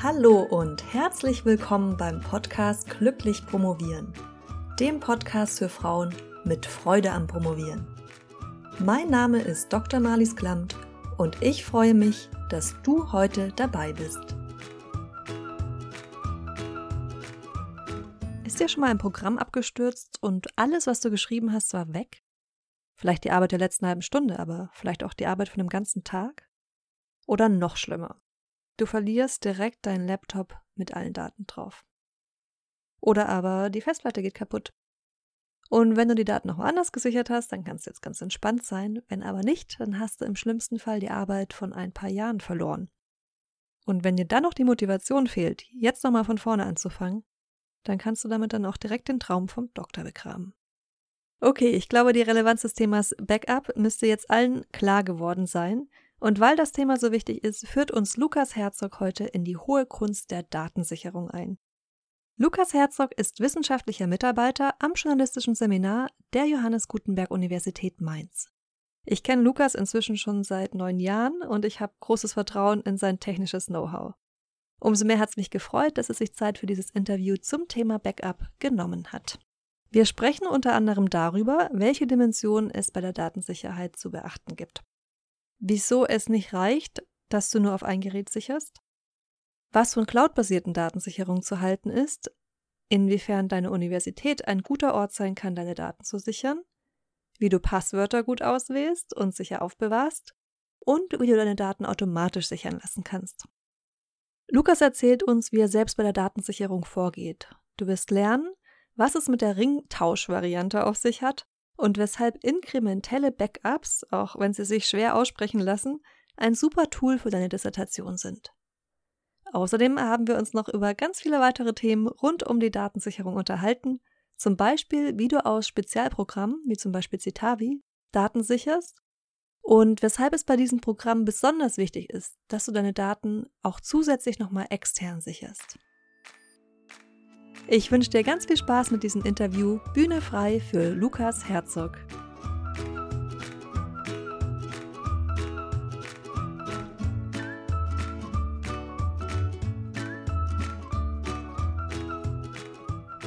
Hallo und herzlich willkommen beim Podcast Glücklich Promovieren, dem Podcast für Frauen mit Freude am Promovieren. Mein Name ist Dr. Marlies Klamt und ich freue mich, dass du heute dabei bist. Ist dir schon mal ein Programm abgestürzt und alles, was du geschrieben hast, war weg? Vielleicht die Arbeit der letzten halben Stunde, aber vielleicht auch die Arbeit von dem ganzen Tag? Oder noch schlimmer, Du verlierst direkt deinen Laptop mit allen Daten drauf. Oder aber die Festplatte geht kaputt. Und wenn du die Daten noch woanders gesichert hast, dann kannst du jetzt ganz entspannt sein. Wenn aber nicht, dann hast du im schlimmsten Fall die Arbeit von ein paar Jahren verloren. Und wenn dir dann noch die Motivation fehlt, jetzt nochmal von vorne anzufangen, dann kannst du damit dann auch direkt den Traum vom Doktor begraben. Okay, ich glaube, die Relevanz des Themas Backup müsste jetzt allen klar geworden sein. Und weil das Thema so wichtig ist, führt uns Lukas Herzog heute in die hohe Kunst der Datensicherung ein. Lukas Herzog ist wissenschaftlicher Mitarbeiter am journalistischen Seminar der Johannes Gutenberg Universität Mainz. Ich kenne Lukas inzwischen schon seit neun Jahren und ich habe großes Vertrauen in sein technisches Know-how. Umso mehr hat es mich gefreut, dass er sich Zeit für dieses Interview zum Thema Backup genommen hat. Wir sprechen unter anderem darüber, welche Dimensionen es bei der Datensicherheit zu beachten gibt wieso es nicht reicht, dass du nur auf ein Gerät sicherst, was von cloudbasierten Datensicherung zu halten ist, inwiefern deine Universität ein guter Ort sein kann, deine Daten zu sichern, wie du Passwörter gut auswählst und sicher aufbewahrst und wie du deine Daten automatisch sichern lassen kannst. Lukas erzählt uns, wie er selbst bei der Datensicherung vorgeht. Du wirst lernen, was es mit der Ringtausch-Variante auf sich hat und weshalb inkrementelle Backups, auch wenn sie sich schwer aussprechen lassen, ein super Tool für deine Dissertation sind. Außerdem haben wir uns noch über ganz viele weitere Themen rund um die Datensicherung unterhalten, zum Beispiel wie du aus Spezialprogrammen, wie zum Beispiel Citavi, Daten sicherst und weshalb es bei diesem Programm besonders wichtig ist, dass du deine Daten auch zusätzlich nochmal extern sicherst. Ich wünsche dir ganz viel Spaß mit diesem Interview. Bühne frei für Lukas Herzog.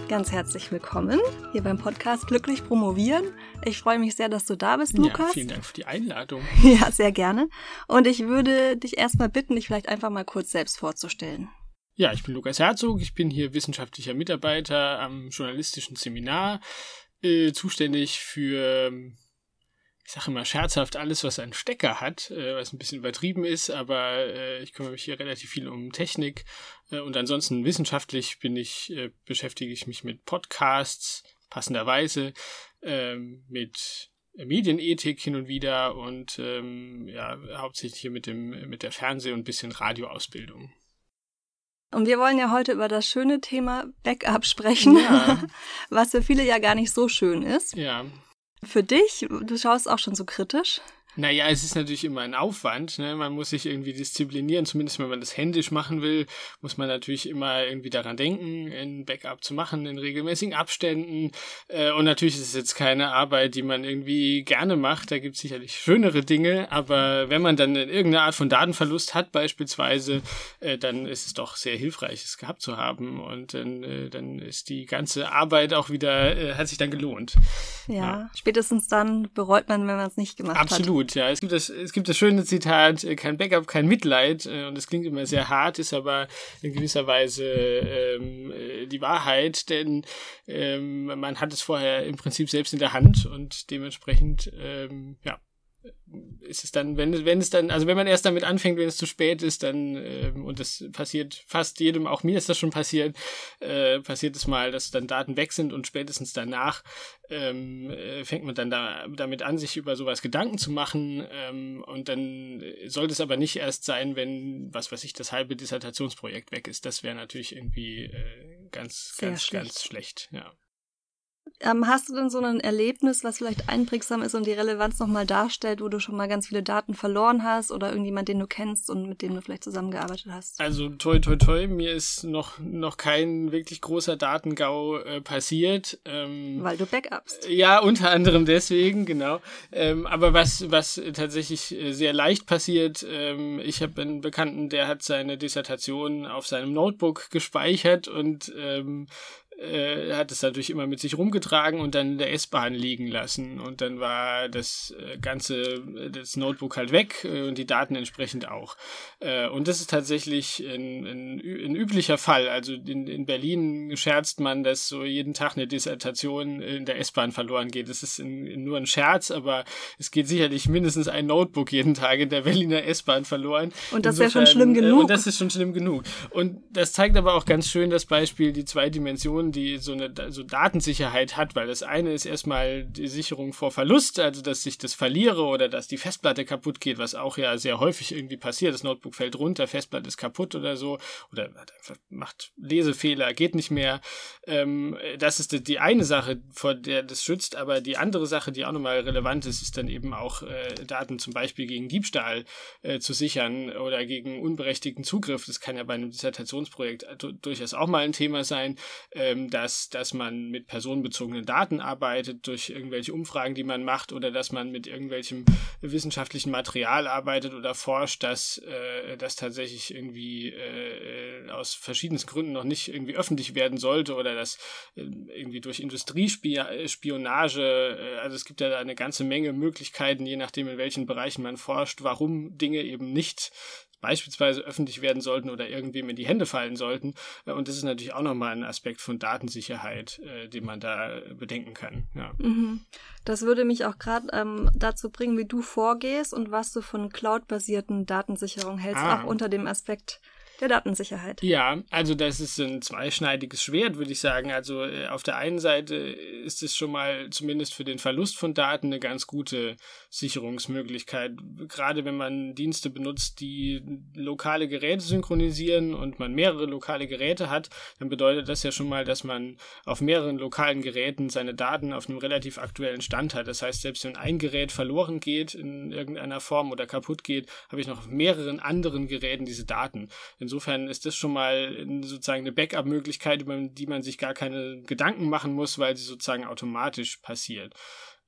Ganz herzlich willkommen hier beim Podcast Glücklich Promovieren. Ich freue mich sehr, dass du da bist, Lukas. Ja, vielen Dank für die Einladung. Ja, sehr gerne. Und ich würde dich erstmal bitten, dich vielleicht einfach mal kurz selbst vorzustellen. Ja, ich bin Lukas Herzog, ich bin hier wissenschaftlicher Mitarbeiter am journalistischen Seminar, äh, zuständig für, ich sage immer scherzhaft, alles, was einen Stecker hat, äh, was ein bisschen übertrieben ist, aber äh, ich kümmere mich hier relativ viel um Technik äh, und ansonsten wissenschaftlich bin ich, äh, beschäftige ich mich mit Podcasts, passenderweise, ähm, mit Medienethik hin und wieder und ähm, ja, hauptsächlich hier mit dem mit der Fernseh- und ein bisschen Radioausbildung. Und wir wollen ja heute über das schöne Thema Backup sprechen, ja. was für viele ja gar nicht so schön ist. Ja. Für dich, du schaust auch schon so kritisch. Naja, es ist natürlich immer ein Aufwand. Ne? Man muss sich irgendwie disziplinieren, zumindest wenn man das händisch machen will, muss man natürlich immer irgendwie daran denken, ein Backup zu machen in regelmäßigen Abständen. Äh, und natürlich ist es jetzt keine Arbeit, die man irgendwie gerne macht. Da gibt es sicherlich schönere Dinge, aber wenn man dann irgendeine Art von Datenverlust hat, beispielsweise, äh, dann ist es doch sehr hilfreich, es gehabt zu haben. Und dann, äh, dann ist die ganze Arbeit auch wieder, hat sich dann gelohnt. Ja, ja. spätestens dann bereut man, wenn man es nicht gemacht Absolut. hat. Absolut gut, ja. Es gibt das, es gibt das schöne Zitat, äh, kein Backup, kein Mitleid. Äh, und das klingt immer sehr hart, ist aber in gewisser Weise ähm, äh, die Wahrheit, denn ähm, man hat es vorher im Prinzip selbst in der Hand und dementsprechend, ähm, ja, ist es dann, wenn, wenn es dann, also wenn man erst damit anfängt, wenn es zu spät ist, dann, ähm, und das passiert fast jedem, auch mir ist das schon passiert, äh, passiert es mal, dass dann Daten weg sind und spätestens danach ähm, äh, fängt man dann da, damit an, sich über sowas Gedanken zu machen ähm, und dann sollte es aber nicht erst sein, wenn, was weiß ich, das halbe Dissertationsprojekt weg ist. Das wäre natürlich irgendwie äh, ganz, Sehr ganz, schlecht. ganz schlecht, ja. Ähm, hast du denn so ein Erlebnis, was vielleicht einprägsam ist und die Relevanz nochmal darstellt, wo du schon mal ganz viele Daten verloren hast oder irgendjemand, den du kennst und mit dem du vielleicht zusammengearbeitet hast? Also toi toi toi, mir ist noch, noch kein wirklich großer Datengau äh, passiert. Ähm, Weil du backupst. Ja, unter anderem deswegen, genau. Ähm, aber was, was tatsächlich äh, sehr leicht passiert, ähm, ich habe einen Bekannten, der hat seine Dissertation auf seinem Notebook gespeichert und ähm, äh, hat es natürlich immer mit sich rumgetragen und dann in der S-Bahn liegen lassen. Und dann war das äh, ganze, das Notebook halt weg äh, und die Daten entsprechend auch. Äh, und das ist tatsächlich ein, ein, ein üblicher Fall. Also in, in Berlin scherzt man, dass so jeden Tag eine Dissertation in der S-Bahn verloren geht. Das ist in, nur ein Scherz, aber es geht sicherlich mindestens ein Notebook jeden Tag in der Berliner S-Bahn verloren. Und das wäre schon schlimm genug. Äh, und das ist schon schlimm genug. Und das zeigt aber auch ganz schön das Beispiel, die zwei Dimensionen die so eine so Datensicherheit hat, weil das eine ist erstmal die Sicherung vor Verlust, also dass ich das verliere oder dass die Festplatte kaputt geht, was auch ja sehr häufig irgendwie passiert. Das Notebook fällt runter, Festplatte ist kaputt oder so oder macht Lesefehler, geht nicht mehr. Ähm, das ist die, die eine Sache, vor der das schützt, aber die andere Sache, die auch nochmal relevant ist, ist dann eben auch äh, Daten zum Beispiel gegen Diebstahl äh, zu sichern oder gegen unberechtigten Zugriff. Das kann ja bei einem Dissertationsprojekt durchaus auch mal ein Thema sein. Ähm, ähm, dass, dass man mit personenbezogenen Daten arbeitet, durch irgendwelche Umfragen, die man macht, oder dass man mit irgendwelchem wissenschaftlichen Material arbeitet oder forscht, dass äh, das tatsächlich irgendwie äh, aus verschiedensten Gründen noch nicht irgendwie öffentlich werden sollte oder dass äh, irgendwie durch Industriespionage, äh, also es gibt ja da eine ganze Menge Möglichkeiten, je nachdem in welchen Bereichen man forscht, warum Dinge eben nicht beispielsweise öffentlich werden sollten oder irgendwem in die Hände fallen sollten. Äh, und das ist natürlich auch nochmal ein Aspekt von Datensicherheit, äh, den man da bedenken kann. Ja. Mhm. Das würde mich auch gerade ähm, dazu bringen, wie du vorgehst und was du von cloud-basierten Datensicherung hältst, ah. auch unter dem Aspekt der Datensicherheit. Ja, also das ist ein zweischneidiges Schwert, würde ich sagen. Also äh, auf der einen Seite ist es schon mal zumindest für den Verlust von Daten eine ganz gute Sicherungsmöglichkeit. Gerade wenn man Dienste benutzt, die lokale Geräte synchronisieren und man mehrere lokale Geräte hat, dann bedeutet das ja schon mal, dass man auf mehreren lokalen Geräten seine Daten auf einem relativ aktuellen Stand hat. Das heißt, selbst wenn ein Gerät verloren geht in irgendeiner Form oder kaputt geht, habe ich noch auf mehreren anderen Geräten diese Daten. In Insofern ist das schon mal sozusagen eine Backup-Möglichkeit, über die man sich gar keine Gedanken machen muss, weil sie sozusagen automatisch passiert.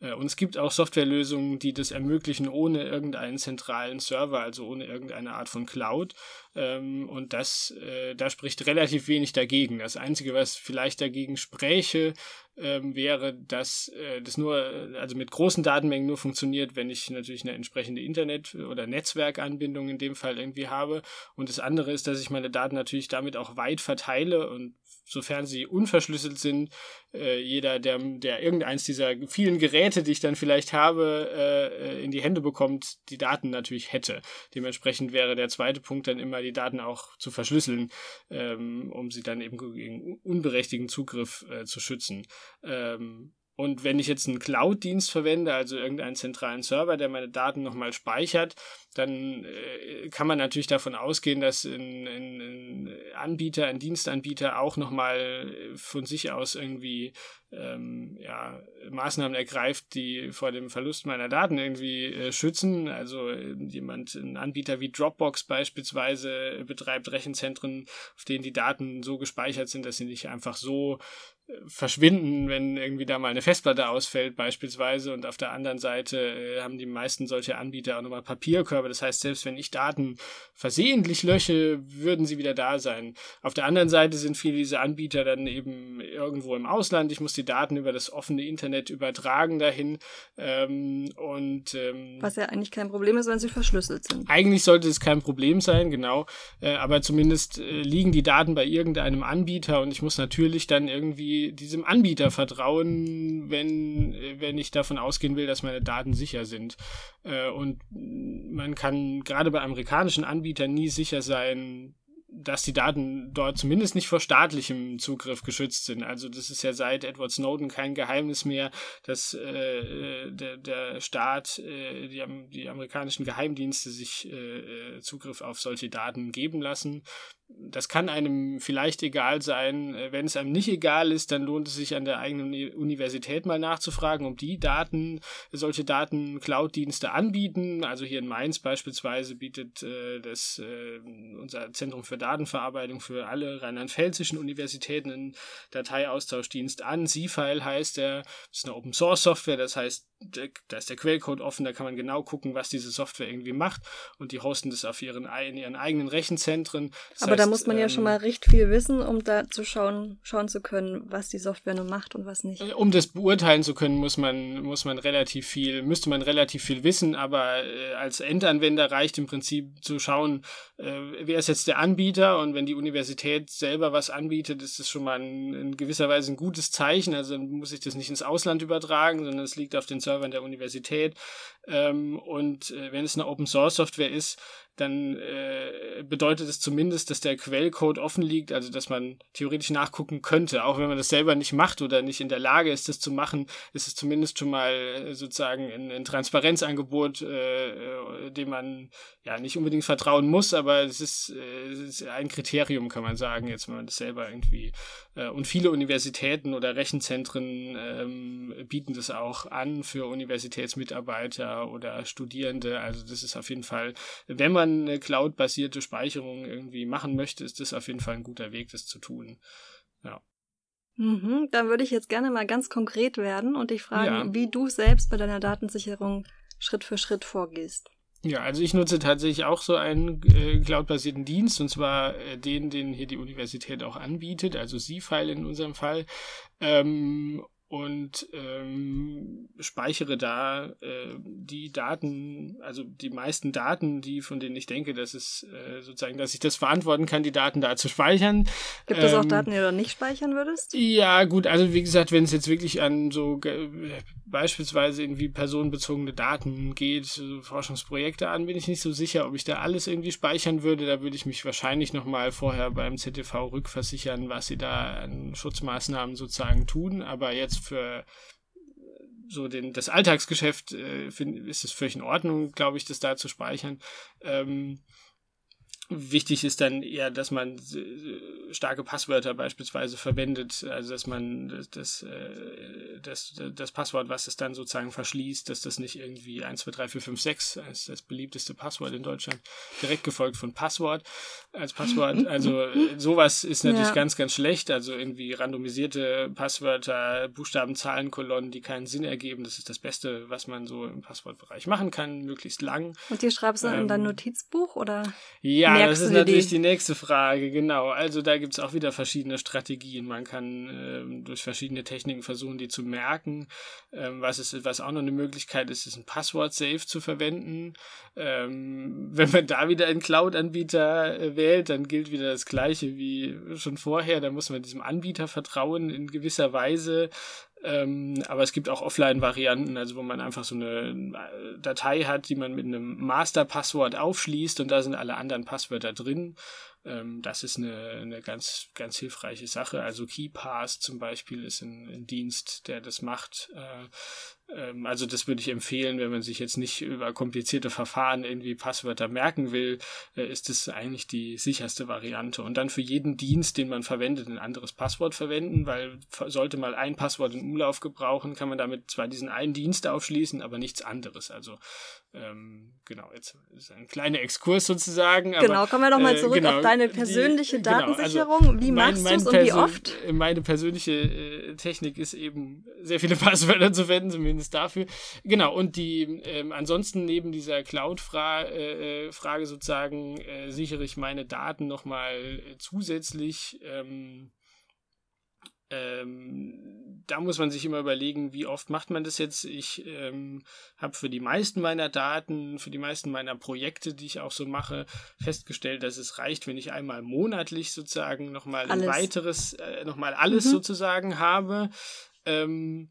Äh, und es gibt auch Softwarelösungen, die das ermöglichen ohne irgendeinen zentralen Server, also ohne irgendeine Art von Cloud. Ähm, und das, äh, da spricht relativ wenig dagegen. Das Einzige, was vielleicht dagegen spräche, ähm, wäre, dass äh, das nur, also mit großen Datenmengen nur funktioniert, wenn ich natürlich eine entsprechende Internet- oder Netzwerkanbindung in dem Fall irgendwie habe. Und das andere ist, dass ich meine Daten natürlich damit auch weit verteile und sofern sie unverschlüsselt sind, äh, jeder, der, der irgendeins dieser vielen Geräte, die ich dann vielleicht habe, äh, in die Hände bekommt, die Daten natürlich hätte. Dementsprechend wäre der zweite Punkt dann immer, die Daten auch zu verschlüsseln, ähm, um sie dann eben gegen unberechtigten Zugriff äh, zu schützen. Ähm, und wenn ich jetzt einen Cloud-Dienst verwende, also irgendeinen zentralen Server, der meine Daten nochmal speichert, dann äh, kann man natürlich davon ausgehen, dass ein, ein, ein Anbieter, ein Dienstanbieter auch nochmal von sich aus irgendwie ähm, ja, Maßnahmen ergreift, die vor dem Verlust meiner Daten irgendwie äh, schützen. Also äh, jemand, ein Anbieter wie Dropbox beispielsweise betreibt Rechenzentren, auf denen die Daten so gespeichert sind, dass sie nicht einfach so verschwinden, wenn irgendwie da mal eine Festplatte ausfällt beispielsweise und auf der anderen Seite äh, haben die meisten solche Anbieter auch nochmal Papierkörbe. Das heißt, selbst wenn ich Daten versehentlich lösche, würden sie wieder da sein. Auf der anderen Seite sind viele dieser Anbieter dann eben irgendwo im Ausland. Ich muss die Daten über das offene Internet übertragen dahin ähm, und ähm, was ja eigentlich kein Problem ist, wenn sie verschlüsselt sind. Eigentlich sollte es kein Problem sein, genau. Äh, aber zumindest äh, liegen die Daten bei irgendeinem Anbieter und ich muss natürlich dann irgendwie diesem Anbieter vertrauen, wenn, wenn ich davon ausgehen will, dass meine Daten sicher sind. Äh, und man kann gerade bei amerikanischen Anbietern nie sicher sein, dass die Daten dort zumindest nicht vor staatlichem Zugriff geschützt sind. Also das ist ja seit Edward Snowden kein Geheimnis mehr, dass äh, der, der Staat, äh, die, die amerikanischen Geheimdienste sich äh, Zugriff auf solche Daten geben lassen. Das kann einem vielleicht egal sein. Äh, wenn es einem nicht egal ist, dann lohnt es sich an der eigenen Universität mal nachzufragen, ob die Daten, solche Daten Cloud-Dienste anbieten. Also hier in Mainz beispielsweise bietet äh, das äh, unser Zentrum für Datenverarbeitung für alle rheinland-pfälzischen Universitäten einen Dateiaustauschdienst an. C-File heißt der, das ist eine Open Source Software, das heißt, da ist der Quellcode offen, da kann man genau gucken, was diese Software irgendwie macht und die hosten das auf ihren, in ihren eigenen Rechenzentren. Das Aber heißt, da muss man ja schon ähm, mal recht viel wissen, um da zu schauen, schauen zu können, was die Software nun macht und was nicht. Äh, um das beurteilen zu können, muss man, muss man relativ viel, müsste man relativ viel wissen, aber äh, als Endanwender reicht im Prinzip zu schauen, äh, wer ist jetzt der Anbieter und wenn die Universität selber was anbietet, ist das schon mal ein, in gewisser Weise ein gutes Zeichen. Also dann muss ich das nicht ins Ausland übertragen, sondern es liegt auf den Servern der Universität. Ähm, und äh, wenn es eine Open Source Software ist, dann äh, bedeutet es zumindest, dass der Quellcode offen liegt, also dass man theoretisch nachgucken könnte. Auch wenn man das selber nicht macht oder nicht in der Lage ist, das zu machen, ist es zumindest schon mal äh, sozusagen ein, ein Transparenzangebot, äh, äh, dem man ja nicht unbedingt vertrauen muss, aber es ist, äh, es ist ein Kriterium, kann man sagen, jetzt wenn man das selber irgendwie. Äh, und viele Universitäten oder Rechenzentren ähm, bieten das auch an für Universitätsmitarbeiter oder Studierende. Also das ist auf jeden Fall, wenn man man eine Cloud-basierte Speicherung irgendwie machen möchte, ist das auf jeden Fall ein guter Weg, das zu tun. Ja. Mhm, dann würde ich jetzt gerne mal ganz konkret werden und dich fragen, ja. wie du selbst bei deiner Datensicherung Schritt für Schritt vorgehst. Ja, also ich nutze tatsächlich auch so einen äh, cloud-basierten Dienst und zwar äh, den, den hier die Universität auch anbietet, also C-File in unserem Fall. Ähm, und ähm, speichere da äh, die Daten, also die meisten Daten, die von denen ich denke, dass es äh, sozusagen, dass ich das verantworten kann, die Daten da zu speichern. Gibt es ähm, auch Daten, die du nicht speichern würdest? Ja, gut, also wie gesagt, wenn es jetzt wirklich an so beispielsweise irgendwie personenbezogene Daten geht, so Forschungsprojekte an, bin ich nicht so sicher, ob ich da alles irgendwie speichern würde. Da würde ich mich wahrscheinlich nochmal vorher beim ZTV rückversichern, was sie da an Schutzmaßnahmen sozusagen tun. Aber jetzt für so den, das Alltagsgeschäft äh, find, ist es völlig in Ordnung, glaube ich, das da zu speichern. Ähm, Wichtig ist dann eher, dass man äh, starke Passwörter beispielsweise verwendet, also dass man das, das, äh, das, das Passwort, was es dann sozusagen verschließt, dass das nicht irgendwie 1, 2, 3, 4, 5, 6 als das beliebteste Passwort in Deutschland, direkt gefolgt von Passwort als Passwort. Also äh, sowas ist natürlich ja. ganz, ganz schlecht. Also irgendwie randomisierte Passwörter, Buchstaben, Zahlen, Kolonnen, die keinen Sinn ergeben. Das ist das Beste, was man so im Passwortbereich machen kann, möglichst lang. Und die schreibst du ähm, in dein ähm, Notizbuch oder? Ja, das ist natürlich die nächste Frage, genau. Also da gibt es auch wieder verschiedene Strategien. Man kann ähm, durch verschiedene Techniken versuchen, die zu merken. Ähm, was, ist, was auch noch eine Möglichkeit ist, ist ein Passwort-Safe zu verwenden. Ähm, wenn man da wieder einen Cloud-Anbieter äh, wählt, dann gilt wieder das Gleiche wie schon vorher. Da muss man diesem Anbieter vertrauen in gewisser Weise. Ähm, aber es gibt auch Offline-Varianten, also wo man einfach so eine äh, Datei hat, die man mit einem Master-Passwort aufschließt und da sind alle anderen Passwörter drin. Ähm, das ist eine, eine ganz, ganz hilfreiche Sache. Also KeyPass zum Beispiel ist ein, ein Dienst, der das macht. Äh, also das würde ich empfehlen, wenn man sich jetzt nicht über komplizierte Verfahren irgendwie Passwörter merken will, äh, ist das eigentlich die sicherste Variante. Und dann für jeden Dienst, den man verwendet, ein anderes Passwort verwenden, weil sollte mal ein Passwort in Umlauf gebrauchen, kann man damit zwar diesen einen Dienst aufschließen, aber nichts anderes. Also ähm, genau, jetzt ist ein kleiner Exkurs sozusagen. Aber, genau, kommen wir nochmal äh, zurück äh, genau, auf deine persönliche die, Datensicherung. Genau, also wie mein, machst du es und wie oft? Meine persönliche äh, Technik ist eben, sehr viele Passwörter zu verwenden, zumindest dafür. Genau, und die ähm, ansonsten neben dieser Cloud-Frage äh, äh sozusagen äh, sichere ich meine Daten nochmal äh, zusätzlich. Ähm, ähm, da muss man sich immer überlegen, wie oft macht man das jetzt. Ich ähm, habe für die meisten meiner Daten, für die meisten meiner Projekte, die ich auch so mache, festgestellt, dass es reicht, wenn ich einmal monatlich sozusagen nochmal ein weiteres, äh, nochmal alles mhm. sozusagen habe. Ähm,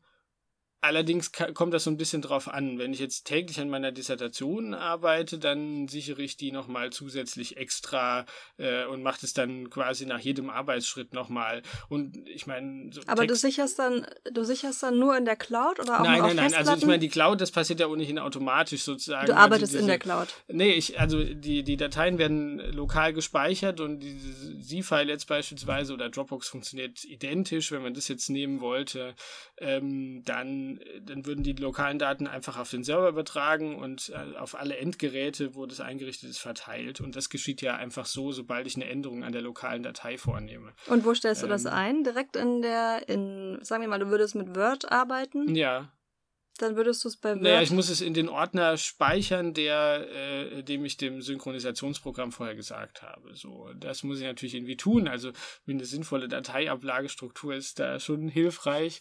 Allerdings kommt das so ein bisschen drauf an. Wenn ich jetzt täglich an meiner Dissertation arbeite, dann sichere ich die nochmal zusätzlich extra äh, und mache das dann quasi nach jedem Arbeitsschritt nochmal. Und ich meine. So Aber Text du sicherst dann, du sicherst dann nur in der Cloud oder auch Nein, nein, nein. Also ich meine, die Cloud, das passiert ja ohnehin automatisch sozusagen. Du arbeitest also diese, in der Cloud. Nee, ich, also die, die Dateien werden lokal gespeichert und diese Z-File jetzt beispielsweise oder Dropbox funktioniert identisch, wenn man das jetzt nehmen wollte, ähm, dann dann, würden die lokalen Daten einfach auf den Server übertragen und äh, auf alle Endgeräte, wo das eingerichtet ist, verteilt. Und das geschieht ja einfach so, sobald ich eine Änderung an der lokalen Datei vornehme. Und wo stellst du ähm, das ein? Direkt in der, in, sagen wir mal, du würdest mit Word arbeiten? Ja. Dann würdest du es bei Word. Naja, ich muss es in den Ordner speichern, der, äh, dem ich dem Synchronisationsprogramm vorher gesagt habe. So, das muss ich natürlich irgendwie tun. Also eine sinnvolle Dateiablagestruktur ist da schon hilfreich.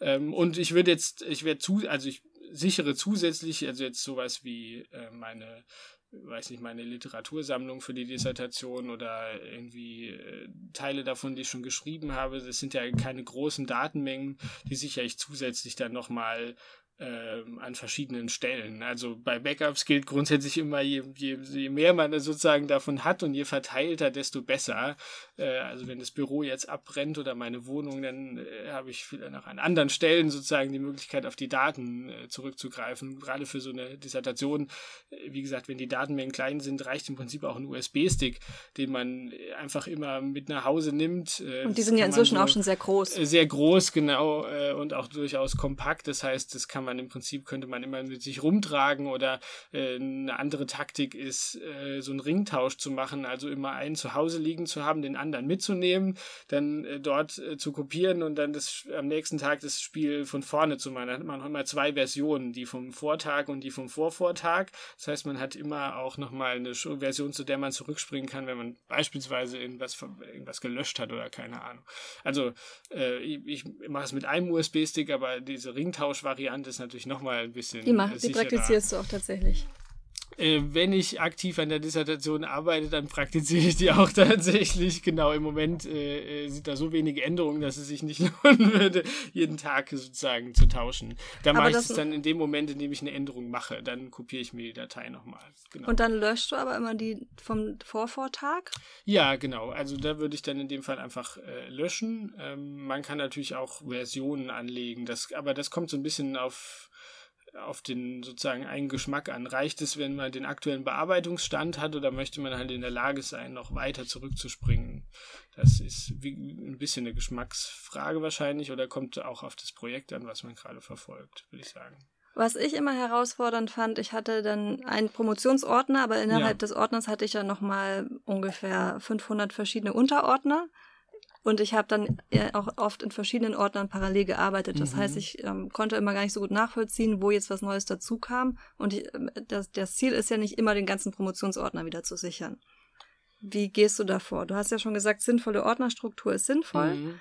Ähm, und ich würde jetzt, ich werde zu, also ich sichere zusätzlich, also jetzt sowas wie äh, meine weiß nicht, meine Literatursammlung für die Dissertation oder irgendwie äh, Teile davon, die ich schon geschrieben habe. Das sind ja keine großen Datenmengen, die sichere ich zusätzlich dann nochmal äh, an verschiedenen Stellen. Also bei Backups gilt grundsätzlich immer, je, je, je mehr man sozusagen davon hat und je verteilter, desto besser. Äh, also wenn das Büro jetzt abbrennt oder meine Wohnung, dann äh, habe ich vielleicht noch an anderen Stellen sozusagen die Möglichkeit, auf die Daten äh, zurückzugreifen. Gerade für so eine Dissertation, äh, wie gesagt, wenn die Datenmengen klein sind, reicht im Prinzip auch ein USB-Stick, den man äh, einfach immer mit nach Hause nimmt. und die sind ja inzwischen auch schon sehr groß. Sehr groß, genau, und auch durchaus kompakt. Das heißt, das kann man im Prinzip, könnte man immer mit sich rumtragen oder eine andere Taktik ist, so einen Ringtausch zu machen, also immer einen zu Hause liegen zu haben, den anderen mitzunehmen, dann äh, dort äh, zu kopieren und dann das, am nächsten Tag das Spiel von vorne zu machen. Dann hat man immer zwei Versionen, die vom Vortag und die vom Vorvortag. Das heißt, man hat immer auch nochmal eine Version, zu der man zurückspringen kann, wenn man beispielsweise irgendwas, irgendwas gelöscht hat oder keine Ahnung. Also äh, ich, ich mache es mit einem USB-Stick, aber diese Ringtausch-Variante ist natürlich nochmal ein bisschen. Die, mach, die praktizierst du auch tatsächlich äh, wenn ich aktiv an der Dissertation arbeite, dann praktiziere ich die auch tatsächlich. Genau, im Moment äh, äh sind da so wenige Änderungen, dass es sich nicht lohnen würde, jeden Tag sozusagen zu tauschen. Da mache ich es dann in dem Moment, in dem ich eine Änderung mache. Dann kopiere ich mir die Datei nochmal. Genau. Und dann löscht du aber immer die vom Vorvortag? Ja, genau. Also da würde ich dann in dem Fall einfach äh, löschen. Ähm, man kann natürlich auch Versionen anlegen, das, aber das kommt so ein bisschen auf auf den sozusagen einen Geschmack an. Reicht es, wenn man den aktuellen Bearbeitungsstand hat oder möchte man halt in der Lage sein, noch weiter zurückzuspringen? Das ist wie ein bisschen eine Geschmacksfrage wahrscheinlich oder kommt auch auf das Projekt an, was man gerade verfolgt, würde ich sagen. Was ich immer herausfordernd fand, ich hatte dann einen Promotionsordner, aber innerhalb ja. des Ordners hatte ich ja nochmal ungefähr 500 verschiedene Unterordner. Und ich habe dann auch oft in verschiedenen Ordnern parallel gearbeitet. Das mhm. heißt, ich ähm, konnte immer gar nicht so gut nachvollziehen, wo jetzt was Neues dazu kam. Und ich, ähm, das, das Ziel ist ja nicht immer, den ganzen Promotionsordner wieder zu sichern. Wie gehst du davor? Du hast ja schon gesagt, sinnvolle Ordnerstruktur ist sinnvoll. Mhm.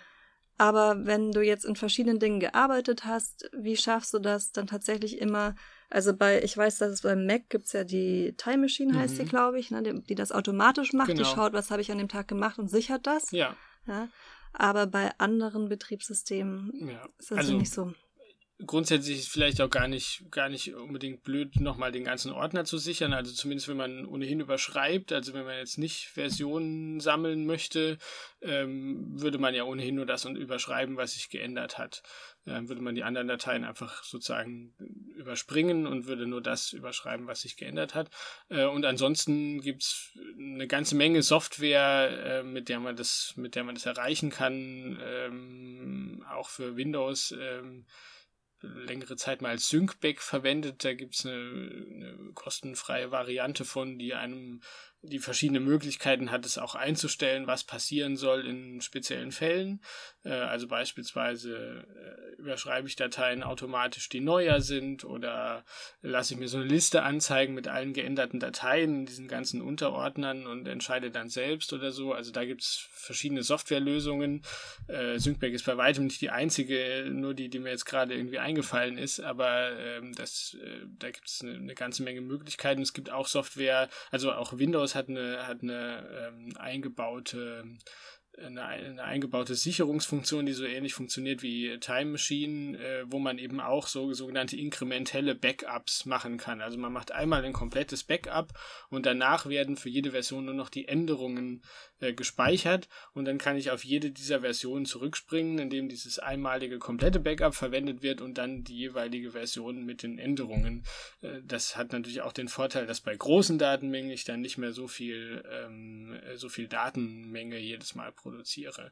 Aber wenn du jetzt in verschiedenen Dingen gearbeitet hast, wie schaffst du das dann tatsächlich immer? Also bei, ich weiß, dass es beim Mac gibt's ja die Time Machine, heißt mhm. die, glaube ich, ne, die, die, das automatisch macht. Genau. Die schaut, was habe ich an dem Tag gemacht und sichert das. Ja. Ja? Aber bei anderen Betriebssystemen ja. ist das also, nicht so grundsätzlich ist vielleicht auch gar nicht, gar nicht unbedingt blöd, nochmal den ganzen Ordner zu sichern. Also zumindest wenn man ohnehin überschreibt, also wenn man jetzt nicht Versionen sammeln möchte, ähm, würde man ja ohnehin nur das und überschreiben, was sich geändert hat. Dann würde man die anderen Dateien einfach sozusagen überspringen und würde nur das überschreiben, was sich geändert hat. Äh, und ansonsten gibt's eine ganze Menge Software, äh, mit der man das, mit der man das erreichen kann, ähm, auch für Windows. Ähm, längere Zeit mal als Syncback verwendet. Da gibt's eine, eine kostenfreie Variante von, die einem die verschiedene Möglichkeiten hat, es auch einzustellen, was passieren soll in speziellen Fällen. Äh, also beispielsweise äh, überschreibe ich Dateien automatisch, die neuer sind oder lasse ich mir so eine Liste anzeigen mit allen geänderten Dateien in diesen ganzen Unterordnern und entscheide dann selbst oder so. Also da gibt es verschiedene Softwarelösungen. Äh, Syncback ist bei weitem nicht die einzige, nur die, die mir jetzt gerade irgendwie eingefallen ist, aber ähm, das, äh, da gibt es eine ganze Menge Möglichkeiten. Es gibt auch Software, also auch Windows Windows hat eine, hat eine ähm, eingebaute eine, eine eingebaute Sicherungsfunktion, die so ähnlich funktioniert wie Time Machine, äh, wo man eben auch so sogenannte inkrementelle Backups machen kann. Also man macht einmal ein komplettes Backup und danach werden für jede Version nur noch die Änderungen äh, gespeichert und dann kann ich auf jede dieser Versionen zurückspringen, indem dieses einmalige komplette Backup verwendet wird und dann die jeweilige Version mit den Änderungen. Äh, das hat natürlich auch den Vorteil, dass bei großen Datenmengen ich dann nicht mehr so viel ähm, so viel Datenmenge jedes Mal produziere.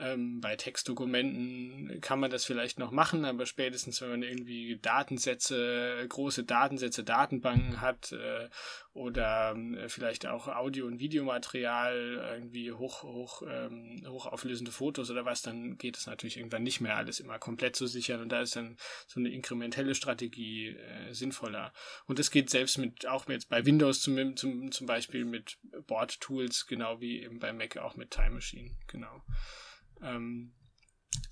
Ähm, bei Textdokumenten kann man das vielleicht noch machen, aber spätestens, wenn man irgendwie Datensätze, große Datensätze, Datenbanken hat äh, oder äh, vielleicht auch Audio- und Videomaterial, irgendwie hoch, hoch, ähm, hochauflösende Fotos oder was, dann geht es natürlich irgendwann nicht mehr alles immer komplett zu sichern und da ist dann so eine inkrementelle Strategie äh, sinnvoller. Und das geht selbst mit, auch jetzt bei Windows zum, zum, zum Beispiel mit Board-Tools, genau wie eben bei Mac auch mit Time Machine, genau. Ähm,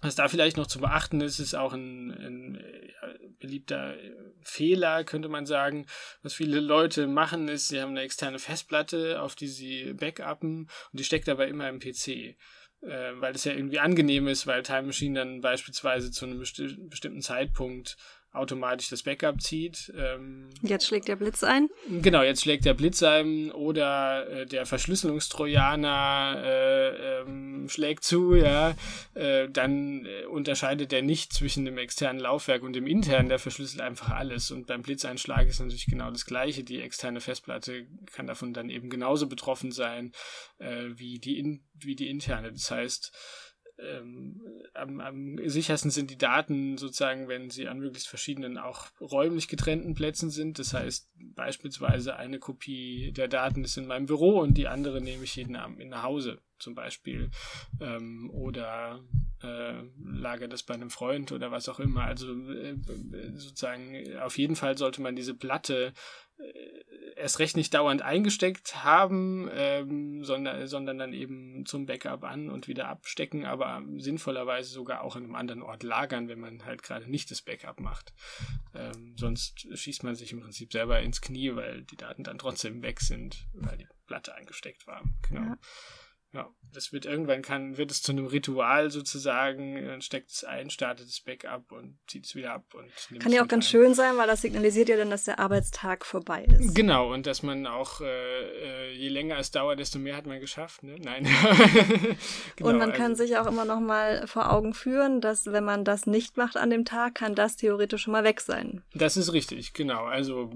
was da vielleicht noch zu beachten ist, ist auch ein, ein ja, beliebter Fehler, könnte man sagen. Was viele Leute machen, ist, sie haben eine externe Festplatte, auf die sie backuppen und die steckt dabei immer im PC. Äh, weil es ja irgendwie angenehm ist, weil Time Machine dann beispielsweise zu einem besti bestimmten Zeitpunkt automatisch das Backup zieht. Ähm, jetzt schlägt der Blitz ein. Genau, jetzt schlägt der Blitz ein oder äh, der Verschlüsselungstrojaner äh, ähm, schlägt zu, ja. Äh, dann äh, unterscheidet er nicht zwischen dem externen Laufwerk und dem internen, der verschlüsselt einfach alles. Und beim Blitzeinschlag ist natürlich genau das Gleiche. Die externe Festplatte kann davon dann eben genauso betroffen sein äh, wie, die in, wie die interne. Das heißt, ähm, am, am sichersten sind die Daten sozusagen, wenn sie an möglichst verschiedenen auch räumlich getrennten Plätzen sind. Das heißt beispielsweise eine Kopie der Daten ist in meinem Büro und die andere nehme ich jeden Abend in nach Hause zum Beispiel ähm, oder äh, lagert das bei einem Freund oder was auch immer. Also äh, sozusagen auf jeden Fall sollte man diese Platte äh, erst recht nicht dauernd eingesteckt haben, ähm, sondern, sondern dann eben zum Backup an und wieder abstecken, aber sinnvollerweise sogar auch an einem anderen Ort lagern, wenn man halt gerade nicht das Backup macht. Ähm, sonst schießt man sich im Prinzip selber ins Knie, weil die Daten dann trotzdem weg sind, weil die Platte eingesteckt war. Genau. Ja. Ja, das wird irgendwann kann, wird es zu einem Ritual sozusagen, dann steckt es ein, startet das Backup und zieht es wieder ab und Kann ja auch ganz ein. schön sein, weil das signalisiert ja dann, dass der Arbeitstag vorbei ist. Genau, und dass man auch, äh, äh je länger es dauert, desto mehr hat man geschafft, ne? Nein. genau, und man kann also. sich auch immer noch mal vor Augen führen, dass wenn man das nicht macht an dem Tag, kann das theoretisch schon mal weg sein. Das ist richtig, genau. Also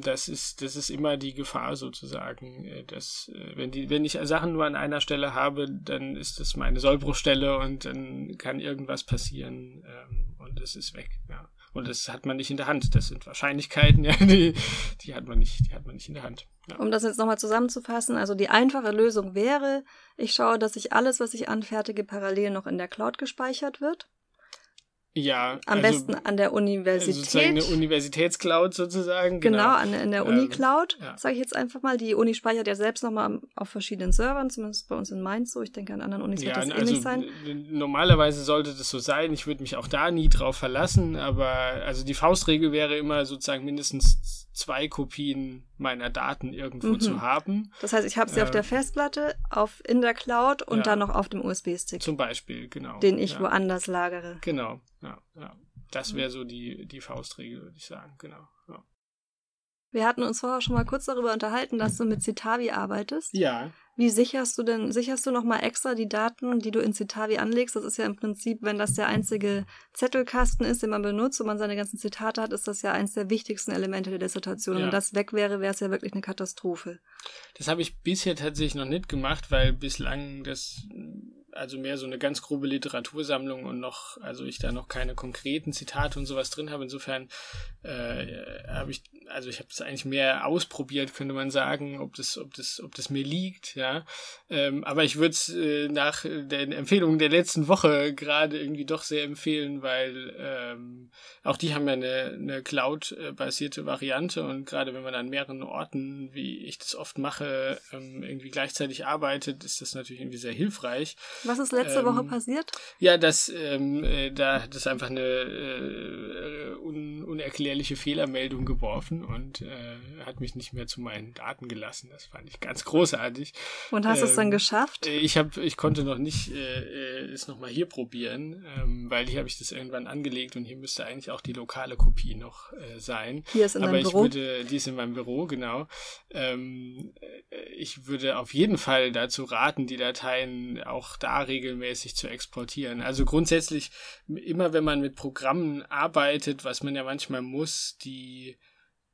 das ist, das ist immer die Gefahr sozusagen, äh, dass äh, wenn die, wenn ich Sachen nur an einer Stelle habe, dann ist das meine Sollbruchstelle und dann kann irgendwas passieren ähm, und es ist weg. Ja. Und das hat man nicht in der Hand. Das sind Wahrscheinlichkeiten, ja, die, die hat man nicht, die hat man nicht in der Hand. Ja. Um das jetzt nochmal zusammenzufassen, also die einfache Lösung wäre, ich schaue, dass ich alles, was ich anfertige, parallel noch in der Cloud gespeichert wird. Ja. Am also, besten an der Universität. Also sozusagen eine Universitätscloud sozusagen. Genau, genau an, in der Uni-Cloud, ähm, ja. sage ich jetzt einfach mal. Die Uni speichert ja selbst nochmal auf verschiedenen Servern, zumindest bei uns in Mainz so. Ich denke, an anderen Unis ja, wird das also ähnlich sein. Normalerweise sollte das so sein. Ich würde mich auch da nie drauf verlassen, aber also die Faustregel wäre immer sozusagen mindestens zwei Kopien meiner Daten irgendwo mhm. zu haben. Das heißt, ich habe sie äh, auf der Festplatte, auf in der Cloud und ja, dann noch auf dem USB-Stick. Zum Beispiel, genau. Den ich ja. woanders lagere. Genau, ja, ja. Das wäre so die, die Faustregel, würde ich sagen, genau. Ja. Wir hatten uns vorher schon mal kurz darüber unterhalten, dass du mit Citavi arbeitest. Ja. Wie sicherst du denn, sicherst du nochmal extra die Daten, die du in Citavi anlegst? Das ist ja im Prinzip, wenn das der einzige Zettelkasten ist, den man benutzt und man seine ganzen Zitate hat, ist das ja eins der wichtigsten Elemente der Dissertation. Ja. Wenn das weg wäre, wäre es ja wirklich eine Katastrophe. Das habe ich bisher tatsächlich noch nicht gemacht, weil bislang das also mehr so eine ganz grobe Literatursammlung und noch, also ich da noch keine konkreten Zitate und sowas drin habe. Insofern äh, habe ich, also ich habe es eigentlich mehr ausprobiert, könnte man sagen, ob das, ob das, ob das mir liegt, ja. Ähm, aber ich würde es äh, nach den Empfehlungen der letzten Woche gerade irgendwie doch sehr empfehlen, weil ähm, auch die haben ja eine, eine Cloud-basierte Variante und gerade wenn man an mehreren Orten, wie ich das oft mache, ähm, irgendwie gleichzeitig arbeitet, ist das natürlich irgendwie sehr hilfreich. Was ist letzte ähm, Woche passiert? Ja, dass ähm, äh, da hat es einfach eine äh, un unerklärliche Fehlermeldung geworfen und äh, hat mich nicht mehr zu meinen Daten gelassen. Das fand ich ganz großartig. Und hast ähm, es dann ähm, geschafft? Ich habe, ich konnte noch nicht äh, äh es nochmal hier probieren, ähm, weil hier habe ich das irgendwann angelegt und hier müsste eigentlich auch die lokale Kopie noch äh, sein. Hier ist in Aber ich Büro? würde, die ist in meinem Büro, genau. Ähm, äh, ich würde auf jeden Fall dazu raten, die Dateien auch da regelmäßig zu exportieren. Also grundsätzlich immer, wenn man mit Programmen arbeitet, was man ja manchmal muss, die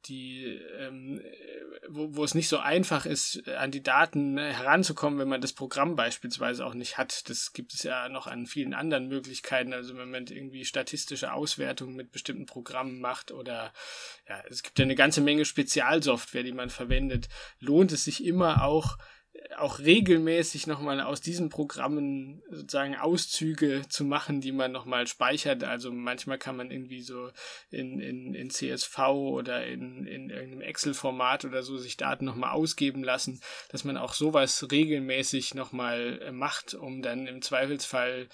die, ähm, wo, wo es nicht so einfach ist, an die Daten heranzukommen, wenn man das Programm beispielsweise auch nicht hat. Das gibt es ja noch an vielen anderen Möglichkeiten. Also wenn man irgendwie statistische Auswertungen mit bestimmten Programmen macht oder ja, es gibt ja eine ganze Menge Spezialsoftware, die man verwendet, lohnt es sich immer auch auch regelmäßig nochmal aus diesen Programmen sozusagen Auszüge zu machen, die man nochmal speichert. Also manchmal kann man irgendwie so in, in, in CSV oder in, in irgendeinem Excel-Format oder so sich Daten nochmal ausgeben lassen, dass man auch sowas regelmäßig nochmal äh, macht, um dann im Zweifelsfall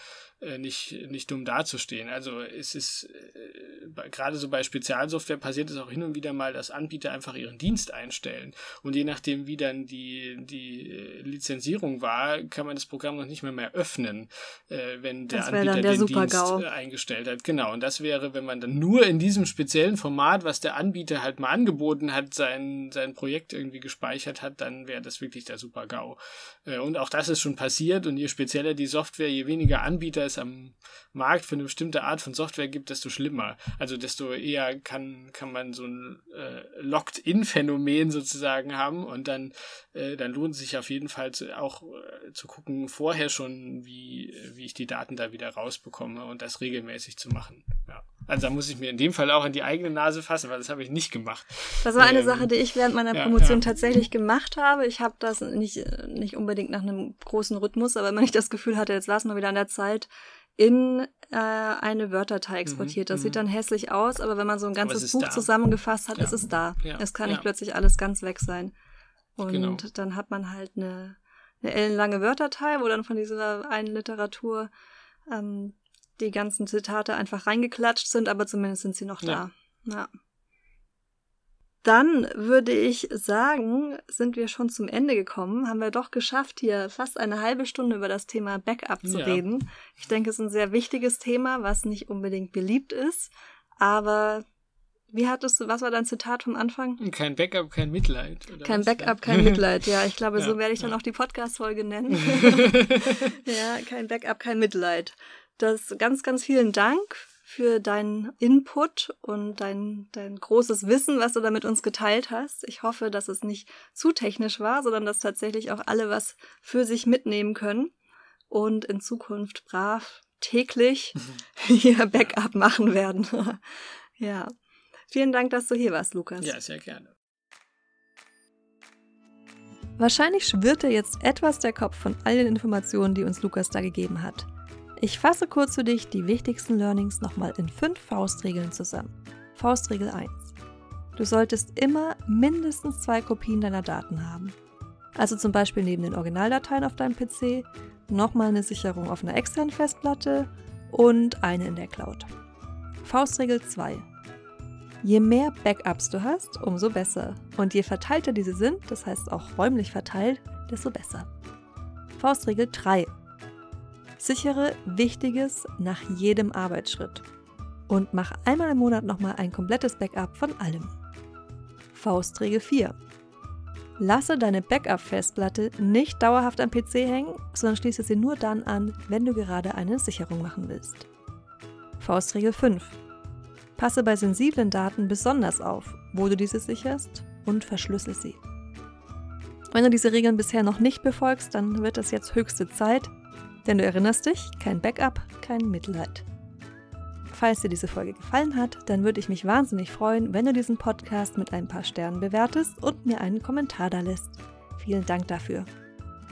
nicht, nicht dumm dazustehen. Also es ist äh, gerade so bei Spezialsoftware passiert es auch hin und wieder mal, dass Anbieter einfach ihren Dienst einstellen. Und je nachdem, wie dann die, die äh, Lizenzierung war, kann man das Programm noch nicht mehr mehr öffnen, äh, wenn der Anbieter der den Dienst äh, eingestellt hat. Genau. Und das wäre, wenn man dann nur in diesem speziellen Format, was der Anbieter halt mal angeboten hat, sein, sein Projekt irgendwie gespeichert hat, dann wäre das wirklich der Super-GAU. Äh, und auch das ist schon passiert. Und je spezieller die Software, je weniger Anbieter es am Markt für eine bestimmte Art von Software gibt, desto schlimmer. Also desto eher kann, kann man so ein äh, Locked-in-Phänomen sozusagen haben und dann, äh, dann lohnt es sich auf jeden Fall zu, auch äh, zu gucken, vorher schon, wie, wie ich die Daten da wieder rausbekomme und das regelmäßig zu machen. Ja. Also da muss ich mir in dem Fall auch in die eigene Nase fassen, weil das habe ich nicht gemacht. Das war eine ähm, Sache, die ich während meiner Promotion ja. tatsächlich gemacht habe. Ich habe das nicht, nicht unbedingt nach einem großen Rhythmus, aber wenn ich das Gefühl hatte, jetzt war es mal wieder an der Zeit, in äh, eine Word-Datei mhm, exportiert. Das sieht mhm. dann hässlich aus, aber wenn man so ein ganzes Buch da. zusammengefasst hat, ja. ist es da. Es kann nicht plötzlich alles ganz weg sein. Und genau. dann hat man halt eine, eine ellenlange Word-Datei, wo dann von dieser einen Literatur ähm, die ganzen Zitate einfach reingeklatscht sind, aber zumindest sind sie noch da. Ja. Dann würde ich sagen, sind wir schon zum Ende gekommen. Haben wir doch geschafft, hier fast eine halbe Stunde über das Thema Backup zu ja. reden. Ich denke, es ist ein sehr wichtiges Thema, was nicht unbedingt beliebt ist. Aber wie hattest du, was war dein Zitat vom Anfang? Kein Backup, kein Mitleid. kein? Backup, kein Mitleid. Ja, ich glaube, ja, so werde ich dann auch die Podcast-Folge nennen. ja, kein Backup, kein Mitleid. Das ganz, ganz vielen Dank für deinen Input und dein, dein großes Wissen, was du da mit uns geteilt hast. Ich hoffe, dass es nicht zu technisch war, sondern dass tatsächlich auch alle was für sich mitnehmen können und in Zukunft brav täglich hier Backup machen werden. ja. Vielen Dank, dass du hier warst, Lukas. Ja, sehr gerne. Wahrscheinlich schwirrt dir jetzt etwas der Kopf von all den Informationen, die uns Lukas da gegeben hat. Ich fasse kurz für dich die wichtigsten Learnings nochmal in fünf Faustregeln zusammen. Faustregel 1. Du solltest immer mindestens zwei Kopien deiner Daten haben. Also zum Beispiel neben den Originaldateien auf deinem PC nochmal eine Sicherung auf einer externen Festplatte und eine in der Cloud. Faustregel 2. Je mehr Backups du hast, umso besser. Und je verteilter diese sind, das heißt auch räumlich verteilt, desto besser. Faustregel 3. Sichere Wichtiges nach jedem Arbeitsschritt. Und mach einmal im Monat nochmal ein komplettes Backup von allem. Faustregel 4. Lasse deine Backup-Festplatte nicht dauerhaft am PC hängen, sondern schließe sie nur dann an, wenn du gerade eine Sicherung machen willst. Faustregel 5. Passe bei sensiblen Daten besonders auf, wo du diese sicherst und verschlüssel sie. Wenn du diese Regeln bisher noch nicht befolgst, dann wird es jetzt höchste Zeit, denn du erinnerst dich, kein Backup, kein Mitleid. Falls dir diese Folge gefallen hat, dann würde ich mich wahnsinnig freuen, wenn du diesen Podcast mit ein paar Sternen bewertest und mir einen Kommentar da lässt. Vielen Dank dafür.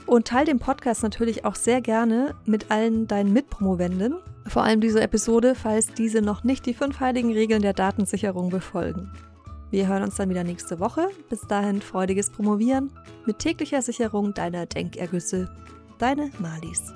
Und teile den Podcast natürlich auch sehr gerne mit allen deinen Mitpromovenden, vor allem diese Episode, falls diese noch nicht die fünf heiligen Regeln der Datensicherung befolgen. Wir hören uns dann wieder nächste Woche. Bis dahin freudiges Promovieren mit täglicher Sicherung deiner Denkergüsse. Deine Malis.